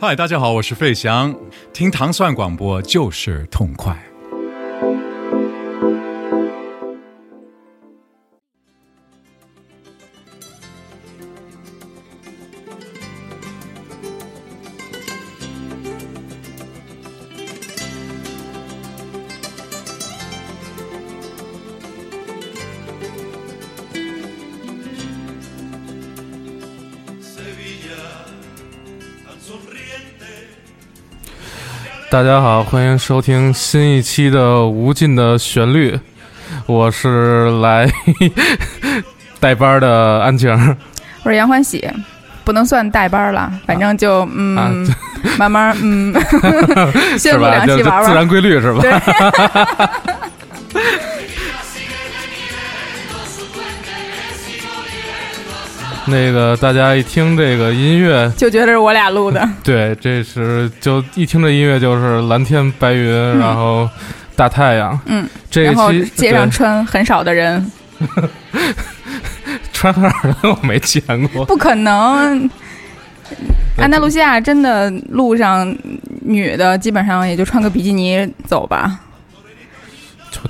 嗨，大家好，我是费翔，听糖蒜广播就是痛快。大家好，欢迎收听新一期的《无尽的旋律》，我是来带班的安晴，我是杨欢喜，不能算带班了，反正就嗯，慢慢嗯，先录两期玩玩，自然规律是吧？那个大家一听这个音乐，就觉得是我俩录的。对，这是就一听这音乐就是蓝天白云，然后大太阳。嗯，这然后街上穿很少的人，穿很少人我没见过，不可能。安达卢西亚真的路上女的基本上也就穿个比基尼走吧，就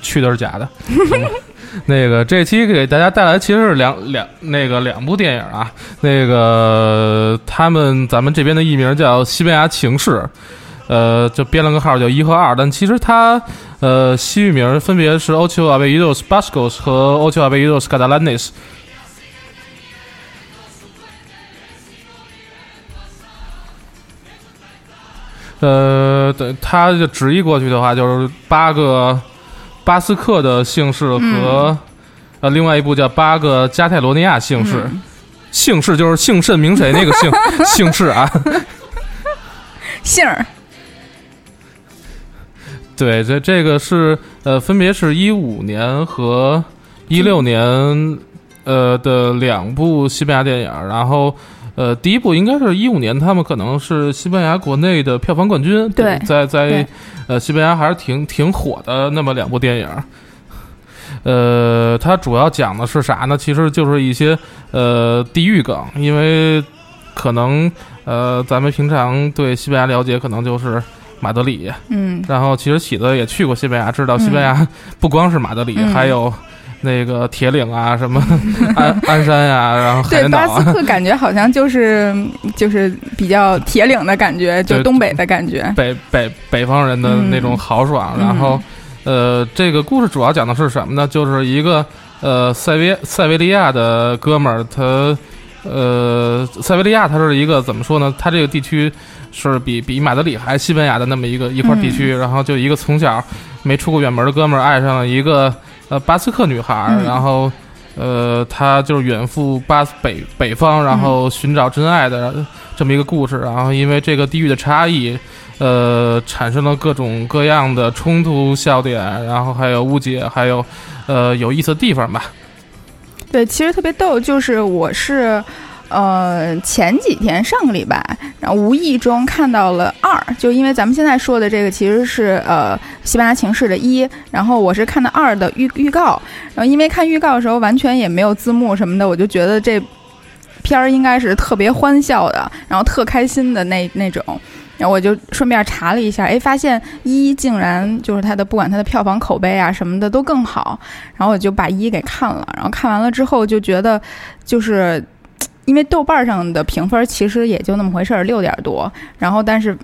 去的是假的。那个这期给大家带来其实是两两那个两部电影啊，那个他们咱们这边的译名叫《西班牙情事》，呃，就编了个号叫一和二，但其实它呃西域名分别是 Ocho a b e l l o s Bascos 和 Ocho a b e l l o s Catalanes。呃，对，它就直译过去的话就是八个。巴斯克的姓氏和呃，另外一部叫《八个加泰罗尼亚姓氏》，姓氏就是姓甚名谁那个姓 姓氏啊，姓儿。对，这这个是呃，分别是一五年和一六年呃的两部西班牙电影，然后呃，第一部应该是一五年，他们可能是西班牙国内的票房冠军，对，在在。呃，西班牙还是挺挺火的那么两部电影，呃，它主要讲的是啥呢？其实就是一些呃地域梗，因为可能呃咱们平常对西班牙了解可能就是马德里，嗯，然后其实喜子也去过西班牙，知道西班牙不光是马德里，还有。那个铁岭啊，什么 鞍鞍山呀，然后对巴斯克感觉好像就是就是比较铁岭的感觉，就东北的感觉，北北北方人的那种豪爽。然后，呃，这个故事主要讲的是什么呢？就是一个呃塞维塞维利亚的哥们儿，他呃塞维利亚，他是一个怎么说呢？他这个地区是比比马德里还西班牙的那么一个一块地区。然后就一个从小没出过远门的哥们儿，爱上了一个。呃，巴斯克女孩，然后，呃，她就是远赴巴斯北北方，然后寻找真爱的这么一个故事。然后因为这个地域的差异，呃，产生了各种各样的冲突笑点，然后还有误解，还有呃有意思的地方吧。对，其实特别逗，就是我是。呃，前几天上个礼拜，然后无意中看到了二，就因为咱们现在说的这个其实是呃西班牙情势的一，然后我是看的二的预预告，然后因为看预告的时候完全也没有字幕什么的，我就觉得这片儿应该是特别欢笑的，然后特开心的那那种，然后我就顺便查了一下，哎，发现一竟然就是它的不管它的票房口碑啊什么的都更好，然后我就把一给看了，然后看完了之后就觉得就是。因为豆瓣上的评分其实也就那么回事儿，六点多。然后，但是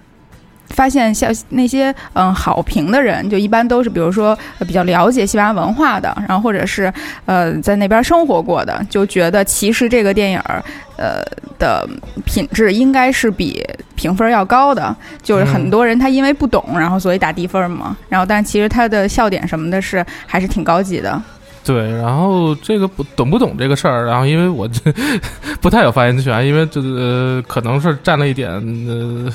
发现像那些嗯好评的人，就一般都是比如说比较了解西班牙文化的，然后或者是呃在那边生活过的，就觉得其实这个电影儿呃的品质应该是比评分要高的。就是很多人他因为不懂，然后所以打低分嘛。然后，但其实他的笑点什么的是还是挺高级的。对，然后这个不懂不懂这个事儿，然后因为我这 不太有发言权，因为这呃可能是占了一点呃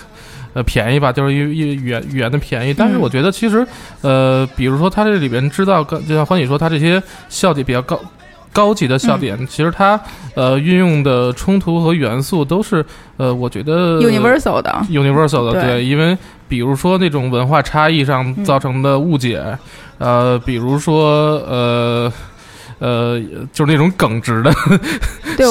呃便宜吧，就是一一语言语言的便宜。但是我觉得其实呃，比如说他这里边知道，就像欢喜说，他这些笑点比较高高级的笑点，其实它呃运用的冲突和元素都是呃，我觉得 universal 的 universal 的，对，因为比如说那种文化差异上造成的误解。呃，比如说，呃，呃，就是那种耿直的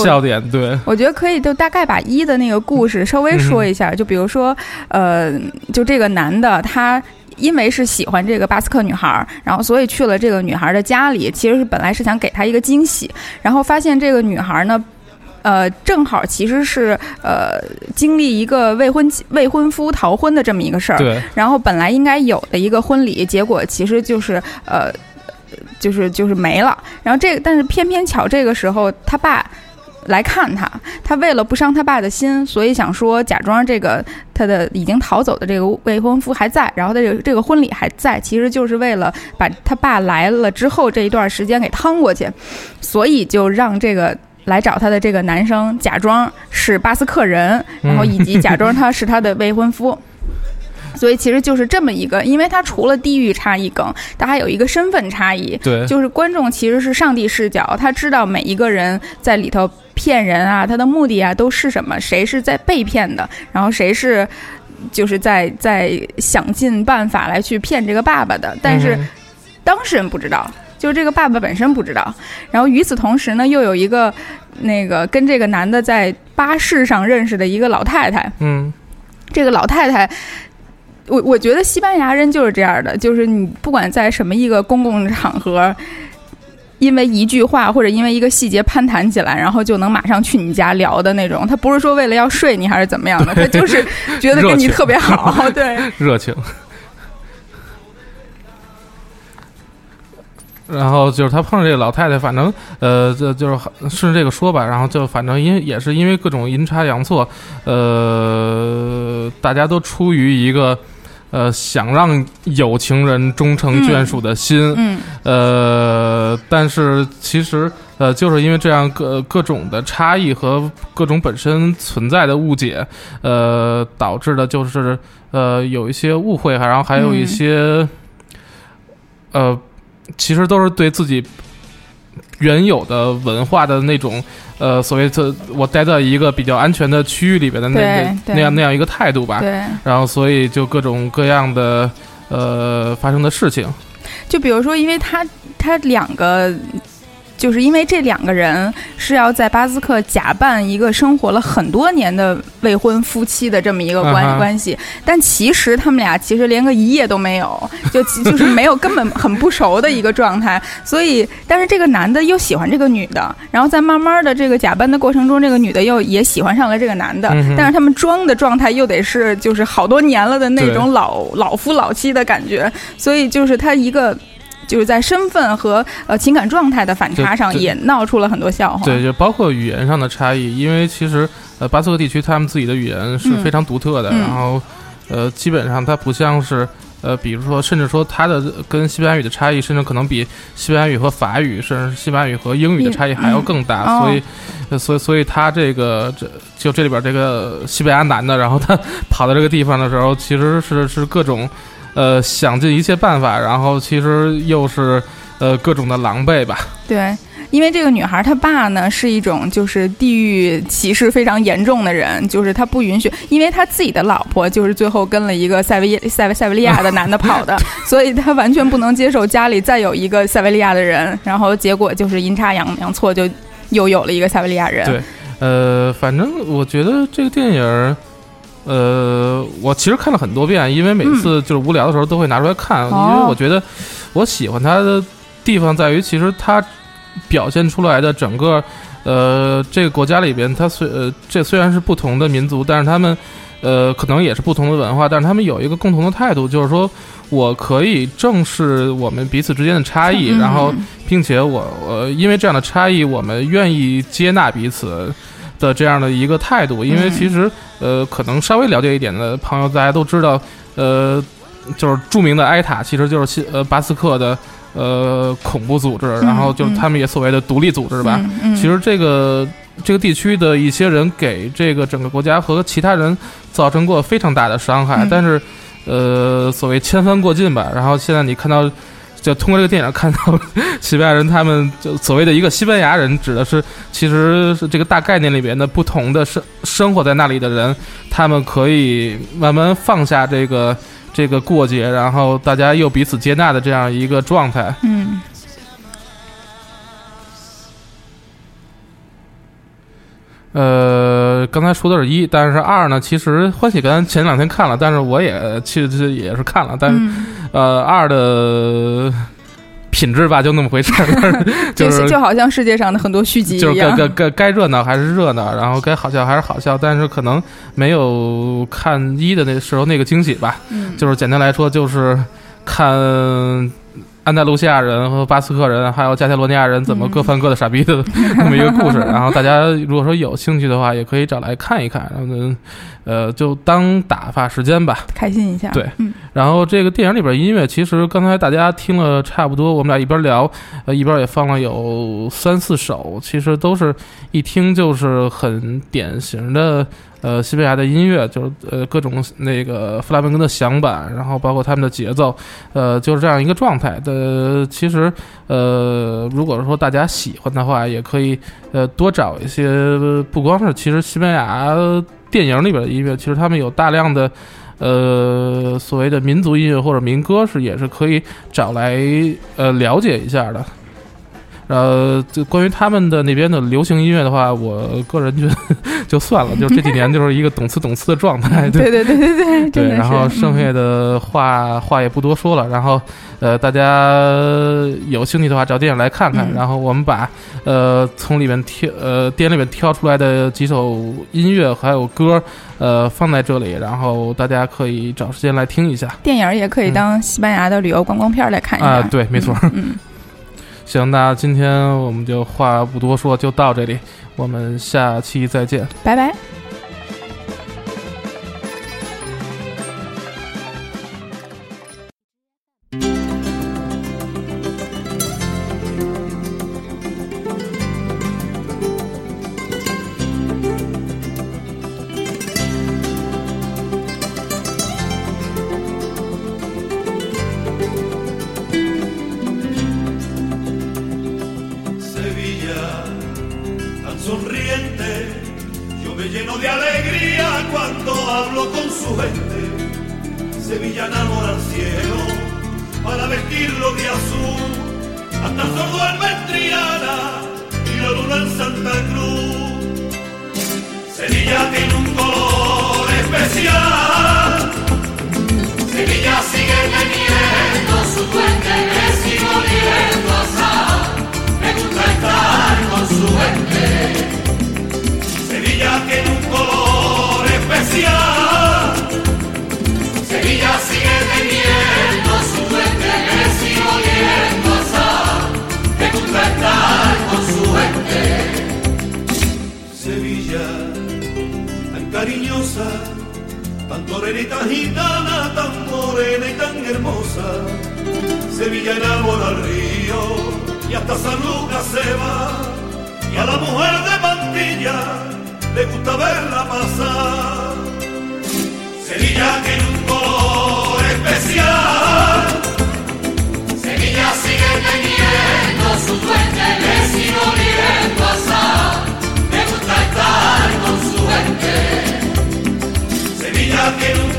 笑点，对，我觉得可以，就大概把一的那个故事稍微说一下。就比如说，呃，就这个男的他。因为是喜欢这个巴斯克女孩，然后所以去了这个女孩的家里，其实是本来是想给她一个惊喜，然后发现这个女孩呢，呃，正好其实是呃经历一个未婚未婚夫逃婚的这么一个事儿，对，然后本来应该有的一个婚礼，结果其实就是呃，就是就是没了，然后这个但是偏偏巧这个时候他爸。来看他，他为了不伤他爸的心，所以想说假装这个他的已经逃走的这个未婚夫还在，然后他这个这个婚礼还在，其实就是为了把他爸来了之后这一段时间给趟过去，所以就让这个来找他的这个男生假装是巴斯克人，然后以及假装他是他的未婚夫。所以其实就是这么一个，因为它除了地域差异梗，它还有一个身份差异。对，就是观众其实是上帝视角，他知道每一个人在里头骗人啊，他的目的啊都是什么，谁是在被骗的，然后谁是就是在在想尽办法来去骗这个爸爸的，但是当事人不知道，就是这个爸爸本身不知道。然后与此同时呢，又有一个那个跟这个男的在巴士上认识的一个老太太，嗯，这个老太太。我我觉得西班牙人就是这样的，就是你不管在什么一个公共场合，因为一句话或者因为一个细节攀谈起来，然后就能马上去你家聊的那种。他不是说为了要睡你还是怎么样的，他就是 觉得跟你特别好，对，热情。然后就是他碰上这个老太太，反正呃，就就是顺着这个说吧，然后就反正因也是因为各种阴差阳错，呃，大家都出于一个。呃，想让有情人终成眷属的心，嗯，呃，但是其实，呃，就是因为这样各各种的差异和各种本身存在的误解，呃，导致的就是呃有一些误会，然后还有一些，呃，其实都是对自己。原有的文化的那种，呃，所谓这我待在一个比较安全的区域里边的那那那样那样一个态度吧。对。然后，所以就各种各样的呃发生的事情。就比如说，因为他他两个。就是因为这两个人是要在巴斯克假扮一个生活了很多年的未婚夫妻的这么一个关关系，但其实他们俩其实连个一夜都没有，就就是没有根本很不熟的一个状态。所以，但是这个男的又喜欢这个女的，然后在慢慢的这个假扮的过程中，这个女的又也喜欢上了这个男的，但是他们装的状态又得是就是好多年了的那种老老夫老妻的感觉，所以就是他一个。就是在身份和呃情感状态的反差上，也闹出了很多笑话。对，就包括语言上的差异，因为其实呃巴斯克地区他们自己的语言是非常独特的，然后呃基本上它不像是呃比如说甚至说它的跟西班牙语的差异，甚至可能比西班牙语和法语，甚至西班牙语和英语的差异还要更大。所以，所以所以他这个这就这里边这个西班牙男的，然后他 跑到这个地方的时候，其实是是各种。呃，想尽一切办法，然后其实又是呃各种的狼狈吧。对，因为这个女孩她爸呢是一种就是地域歧视非常严重的人，就是他不允许，因为他自己的老婆就是最后跟了一个塞维塞维塞维利亚的男的跑的，所以他完全不能接受家里再有一个塞维利亚的人，然后结果就是阴差阳阳错，就又有了一个塞维利亚人。对，呃，反正我觉得这个电影。呃，我其实看了很多遍，因为每次就是无聊的时候都会拿出来看，因为我觉得我喜欢它的地方在于，其实它表现出来的整个呃这个国家里边，它虽呃这虽然是不同的民族，但是他们呃可能也是不同的文化，但是他们有一个共同的态度，就是说我可以正视我们彼此之间的差异，然后并且我我因为这样的差异，我们愿意接纳彼此。的这样的一个态度，因为其实呃，可能稍微了解一点的朋友，大家都知道，呃，就是著名的埃塔，其实就是西呃巴斯克的呃恐怖组织，然后就是他们也所谓的独立组织吧。其实这个这个地区的一些人给这个整个国家和其他人造成过非常大的伤害，但是呃，所谓千帆过尽吧。然后现在你看到。就通过这个电影看到西班牙人，他们就所谓的一个西班牙人，指的是其实是这个大概念里边的不同的生生活在那里的人，他们可以慢慢放下这个这个过节，然后大家又彼此接纳的这样一个状态。嗯。呃，刚才说的是一，但是二呢？其实欢喜跟前两天看了，但是我也其实也是看了，但是。呃二的品质吧，就那么回事儿，就 就是就好像世界上的很多续集就是一样该。该该该热闹还是热闹，然后该好笑还是好笑，但是可能没有看一的那时候那个惊喜吧。嗯，就是简单来说，就是看安达卢西亚人和巴斯克人，还有加泰罗尼亚人怎么各犯各的傻逼的那么一个故事。然后大家如果说有兴趣的话，也可以找来看一看，然后呢，呃，就当打发时间吧。开心一下。对嗯然后这个电影里边音乐，其实刚才大家听了差不多，我们俩一边聊，呃，一边也放了有三四首，其实都是一听就是很典型的呃西班牙的音乐，就是呃各种那个弗拉门戈的响板，然后包括他们的节奏，呃，就是这样一个状态的。其实呃，如果说大家喜欢的话，也可以呃多找一些，不光是其实西班牙电影里边的音乐，其实他们有大量的。呃，所谓的民族音乐或者民歌是也是可以找来呃了解一下的。呃，就关于他们的那边的流行音乐的话，我个人觉得 就算了，就是这几年就是一个懂词懂词的状态，对。对对对对然后剩下的话话也不多说了，然后呃，大家有兴趣的话找电影来看看，嗯。然后我们把呃从里面挑呃电影里面挑出来的几首音乐还有歌呃放在这里，然后大家可以找时间来听一下。电影也可以当西班牙的旅游观光片来看一下。啊、对，没错。嗯，行，那今天我们就话不多说，就到这里，我们下期再见。拜拜。Sonriente, yo me lleno de alegría cuando hablo con su gente. Sevilla enamora al cielo para vestirlo de azul, hasta el sordo en Triana y la luna en Santa Cruz. Sevilla tiene un color especial. Sevilla sigue teniendo su puente, me Sevilla sigue teniendo su puente, me sigo oliendo a gusta estar con su gente. Sevilla, tan cariñosa, tan torenita gitana, tan morena y tan hermosa. Sevilla enamora al río y hasta San Lucas se va. Y a la mujer de Mantilla le gusta verla pasar. Sevilla tiene un color especial. Sevilla sigue teniendo su duende, le sigo oliendo a sal. Me gusta estar con su gente. Sevilla tiene un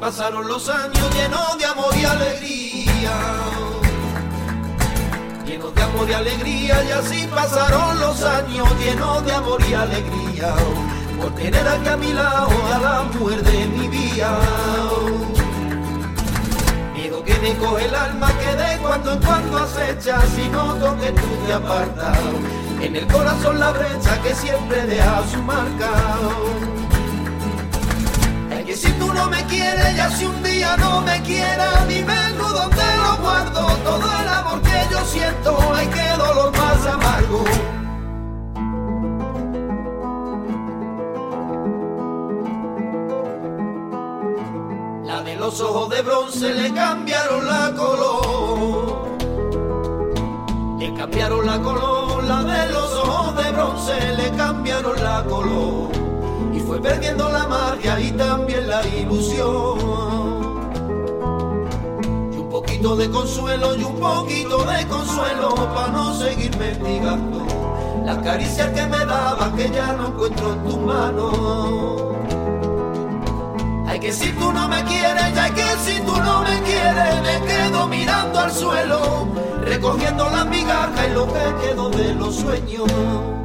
pasaron los años llenos de amor y alegría. Llenos de amor y alegría, y así pasaron los años llenos de amor y alegría por tener aquí a mi lado a la mujer de mi vida. Miedo que me coge el alma que de cuando en cuando acecha si noto que tú te apartas. En el corazón la brecha que siempre deja su marca. Que si tú no me quieres, ya si un día no me quieras, dime tú dónde lo guardo. Todo el amor que yo siento, ay, qué dolor más amargo. los ojos de bronce le cambiaron la color. Le cambiaron la color, la de los ojos de bronce le cambiaron la color. Fue perdiendo la magia y también la ilusión. Y un poquito de consuelo y un poquito de consuelo para no seguir mendigando. Las caricias que me daban que ya no encuentro en tus manos. Ay, que si tú no me quieres, ya que si tú no me quieres, me quedo mirando al suelo, recogiendo las migajas y lo que quedó de los sueños.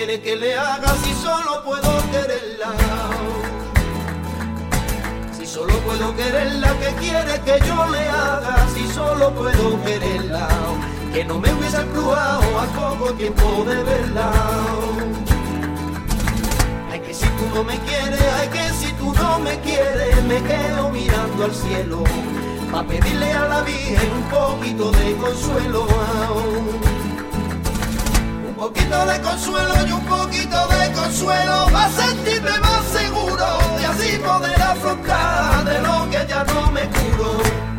Quiere que le haga si solo puedo quererla? Si solo puedo quererla, ¿qué quiere que yo le haga? Si solo puedo quererla que no me hubiese embrujado a poco tiempo de verla. Ay, que si tú no me quieres, ay, que si tú no me quieres, me quedo mirando al cielo, pa' pedirle a la Virgen un poquito de consuelo. Poquito de consuelo y un poquito de consuelo, va a sentirme más seguro y así poder afrontar de lo que ya no me curo.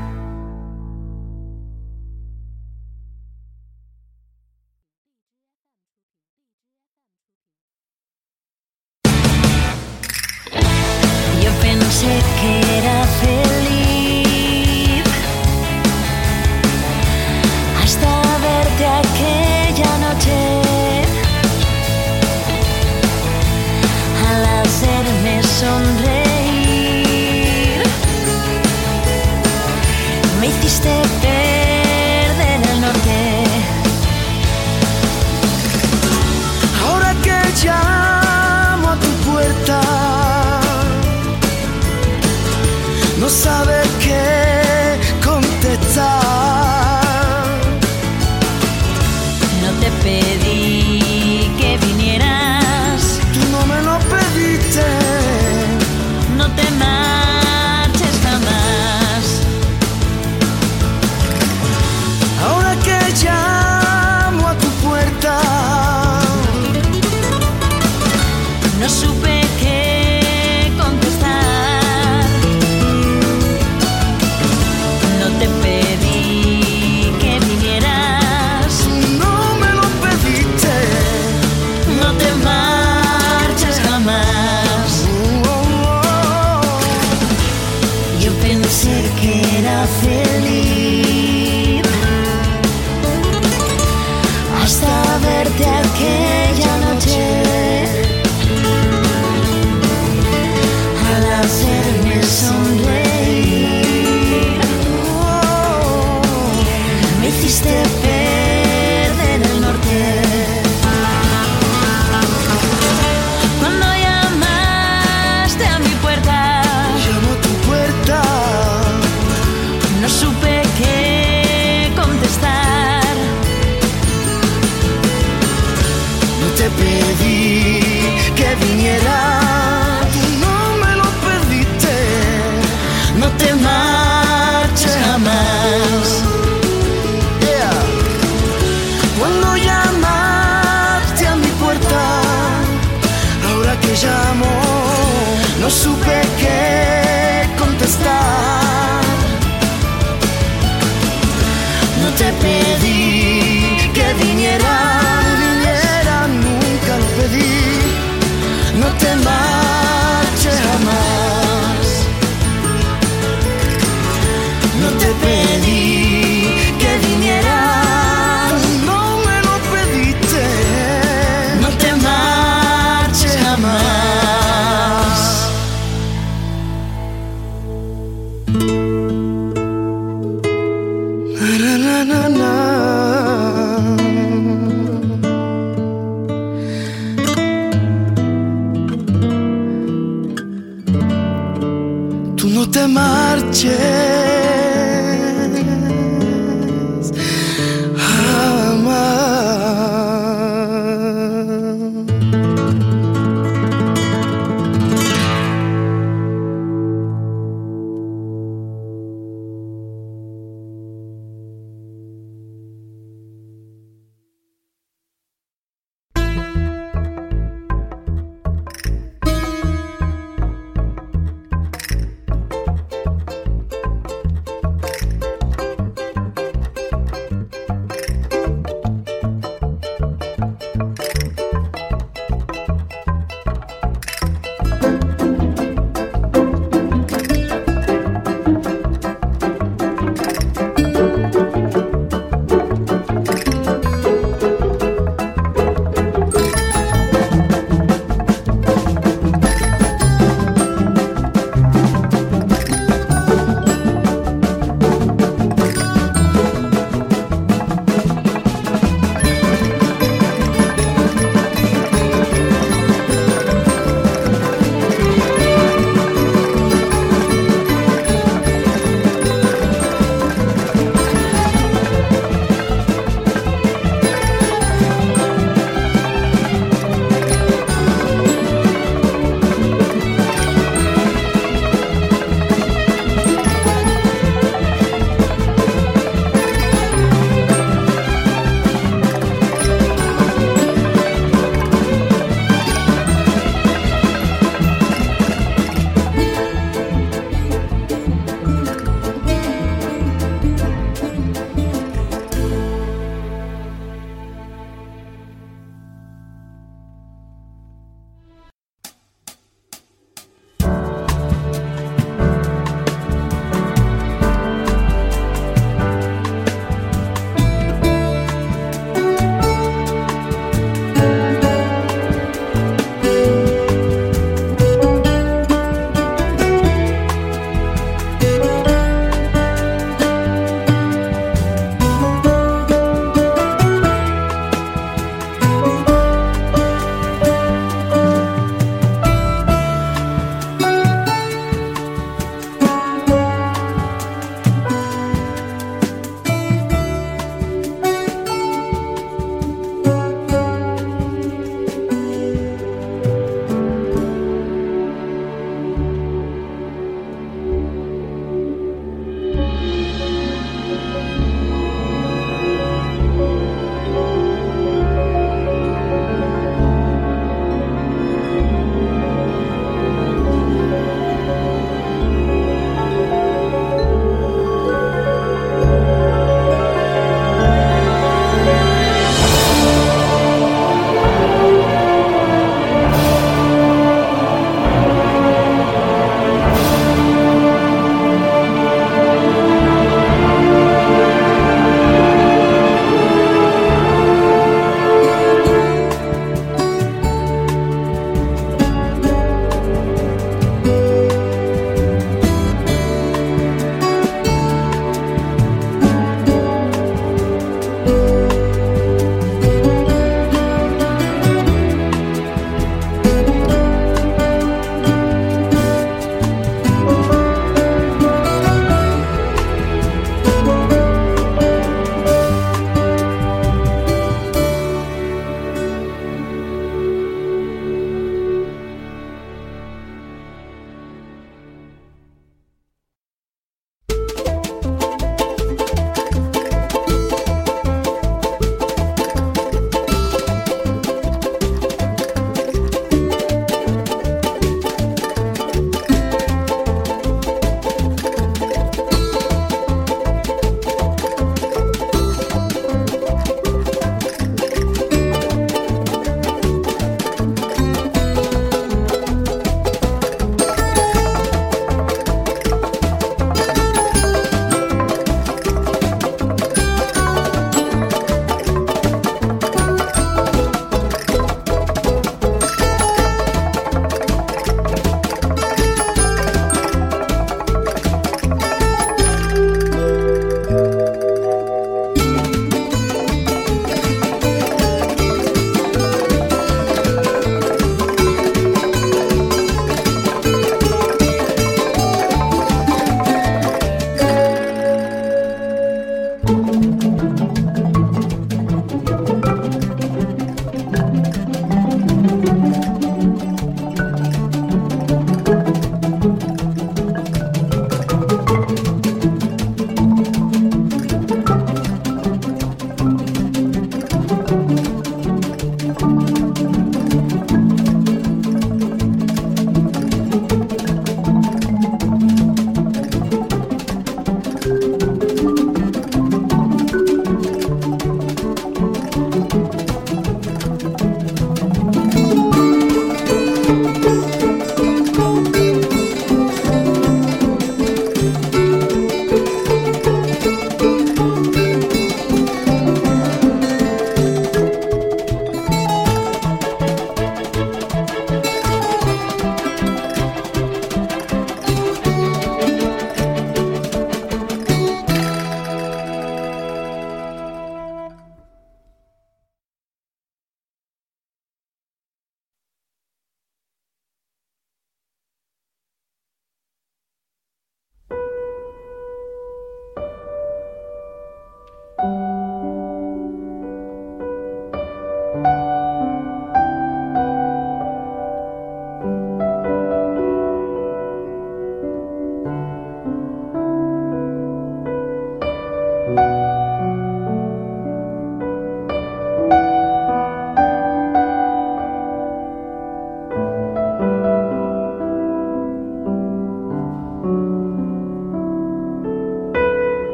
se marche.